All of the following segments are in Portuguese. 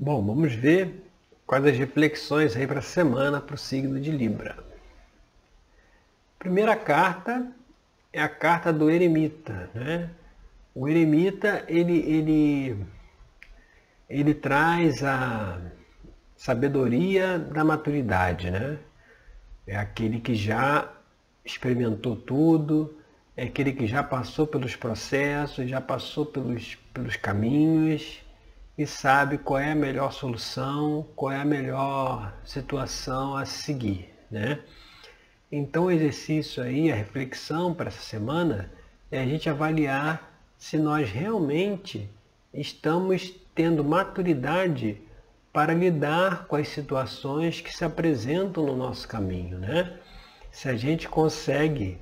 Bom, vamos ver quais as reflexões aí para a semana para o signo de Libra. Primeira carta é a carta do eremita, né? O eremita ele ele ele traz a sabedoria da maturidade, né? É aquele que já experimentou tudo, é aquele que já passou pelos processos, já passou pelos, pelos caminhos e sabe qual é a melhor solução, qual é a melhor situação a seguir, né? Então o exercício aí, a reflexão para essa semana é a gente avaliar se nós realmente estamos tendo maturidade para lidar com as situações que se apresentam no nosso caminho, né? Se a gente consegue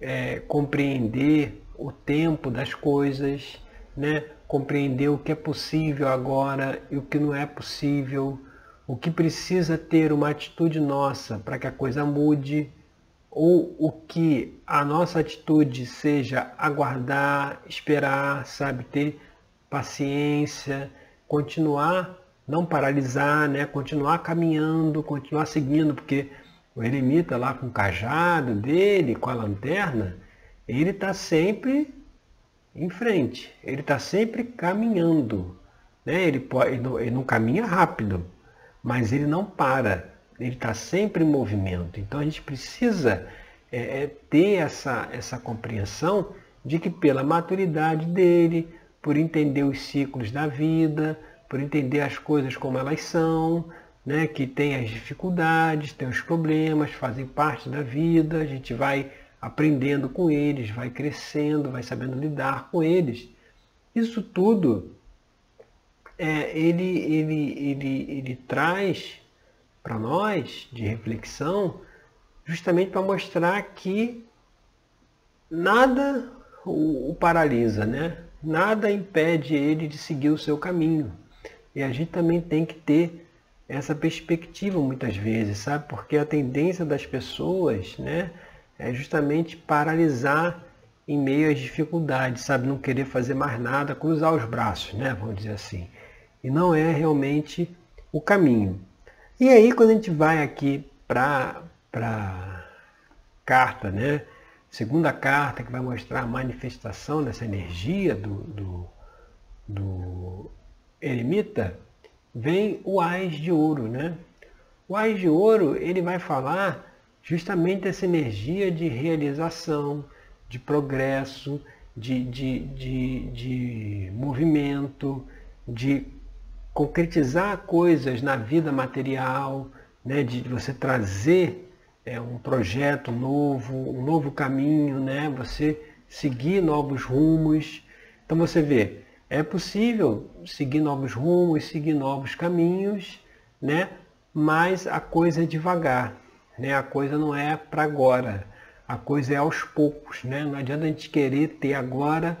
é, compreender o tempo das coisas, né? Compreender o que é possível agora e o que não é possível, o que precisa ter uma atitude nossa para que a coisa mude, ou o que a nossa atitude seja aguardar, esperar, sabe, ter paciência, continuar não paralisar, né? continuar caminhando, continuar seguindo, porque o eremita lá com o cajado dele, com a lanterna, ele está sempre em frente, ele está sempre caminhando. Né? Ele, pode, ele, não, ele não caminha rápido, mas ele não para, ele está sempre em movimento. Então a gente precisa é, é, ter essa, essa compreensão de que pela maturidade dele, por entender os ciclos da vida, por entender as coisas como elas são, né? que tem as dificuldades, tem os problemas, fazem parte da vida, a gente vai aprendendo com eles, vai crescendo, vai sabendo lidar com eles. Isso tudo é, ele, ele, ele, ele traz para nós de reflexão justamente para mostrar que nada o, o paralisa, né? nada impede ele de seguir o seu caminho. E a gente também tem que ter essa perspectiva muitas vezes, sabe? Porque a tendência das pessoas, né, é justamente paralisar em meio às dificuldades, sabe? Não querer fazer mais nada, cruzar os braços, né? Vamos dizer assim. E não é realmente o caminho. E aí, quando a gente vai aqui para a carta, né? Segunda carta que vai mostrar a manifestação dessa energia do, do, do eremita, vem o Ais de Ouro. Né? O Ais de Ouro ele vai falar justamente essa energia de realização, de progresso, de, de, de, de movimento, de concretizar coisas na vida material, né? de você trazer é, um projeto novo, um novo caminho, né? você seguir novos rumos. Então você vê, é possível seguir novos rumos, seguir novos caminhos, né? mas a coisa é devagar, né? a coisa não é para agora, a coisa é aos poucos. Né? Não adianta a gente querer ter agora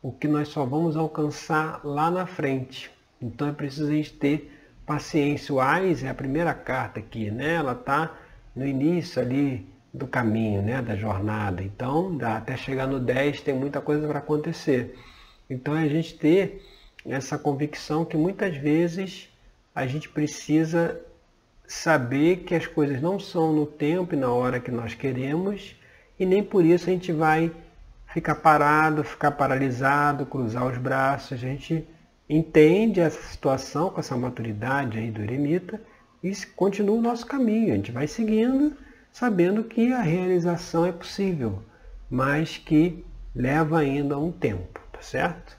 o que nós só vamos alcançar lá na frente. Então é preciso a gente ter paciência. O AIS é a primeira carta aqui, né? ela está no início ali do caminho, né? da jornada. Então, até chegar no 10 tem muita coisa para acontecer. Então é a gente ter essa convicção que muitas vezes a gente precisa saber que as coisas não são no tempo e na hora que nós queremos e nem por isso a gente vai ficar parado, ficar paralisado, cruzar os braços. A gente entende essa situação com essa maturidade aí do eremita e continua o nosso caminho. A gente vai seguindo, sabendo que a realização é possível, mas que leva ainda um tempo certo?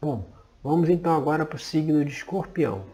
Bom, vamos então agora para o signo de escorpião.